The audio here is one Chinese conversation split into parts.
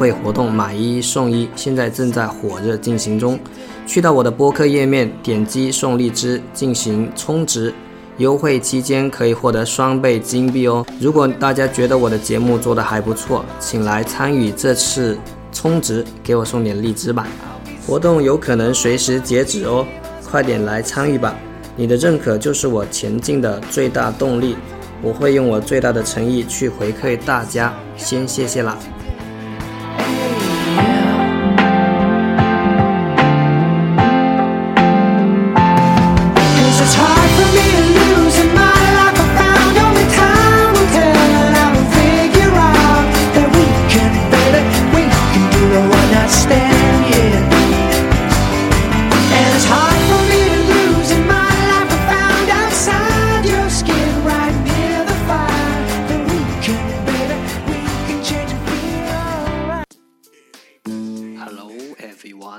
惠活动买一送一，现在正在火热进行中。去到我的播客页面，点击送荔枝进行充值，优惠期间可以获得双倍金币哦。如果大家觉得我的节目做得还不错，请来参与这次充值，给我送点荔枝吧。活动有可能随时截止哦，快点来参与吧！你的认可就是我前进的最大动力，我会用我最大的诚意去回馈大家，先谢谢啦。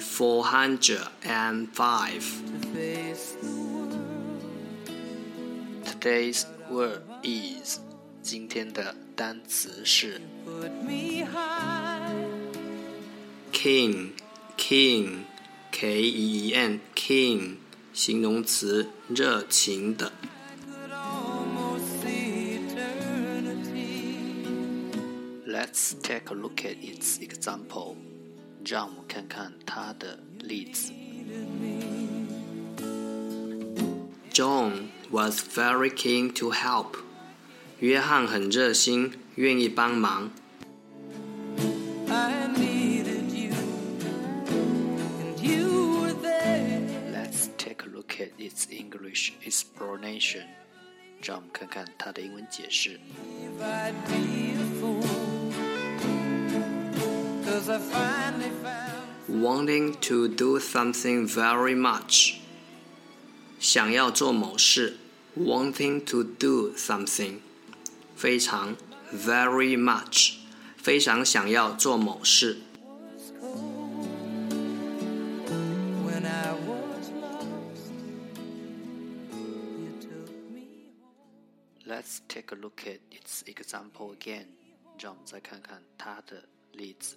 four hundred and five. Today's word is 今天的单词是 king king k e e n king 形容词热情的。Let's take a look at its example. 让我们看看他的例子。John was very keen to help. 约翰很热心，愿意帮忙。Let's take a look at its English explanation. 让我们看看它的英文解释。 Wanting to do something very much，想要做某事。Wanting to do something，非常，very much，非常想要做某事。Let's take a look at its example again，让我们再看看它的例子。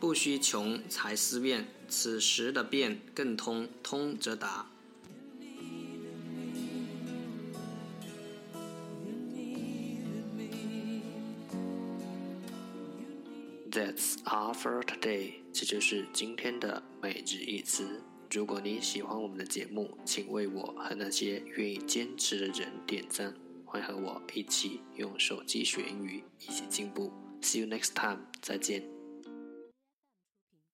不需穷才思变，此时的变更通，通则达。That's all for today，这就是今天的每日一词。如果你喜欢我们的节目，请为我和那些愿意坚持的人点赞。欢和我一起用手机学英语，一起进步。See you next time，再见。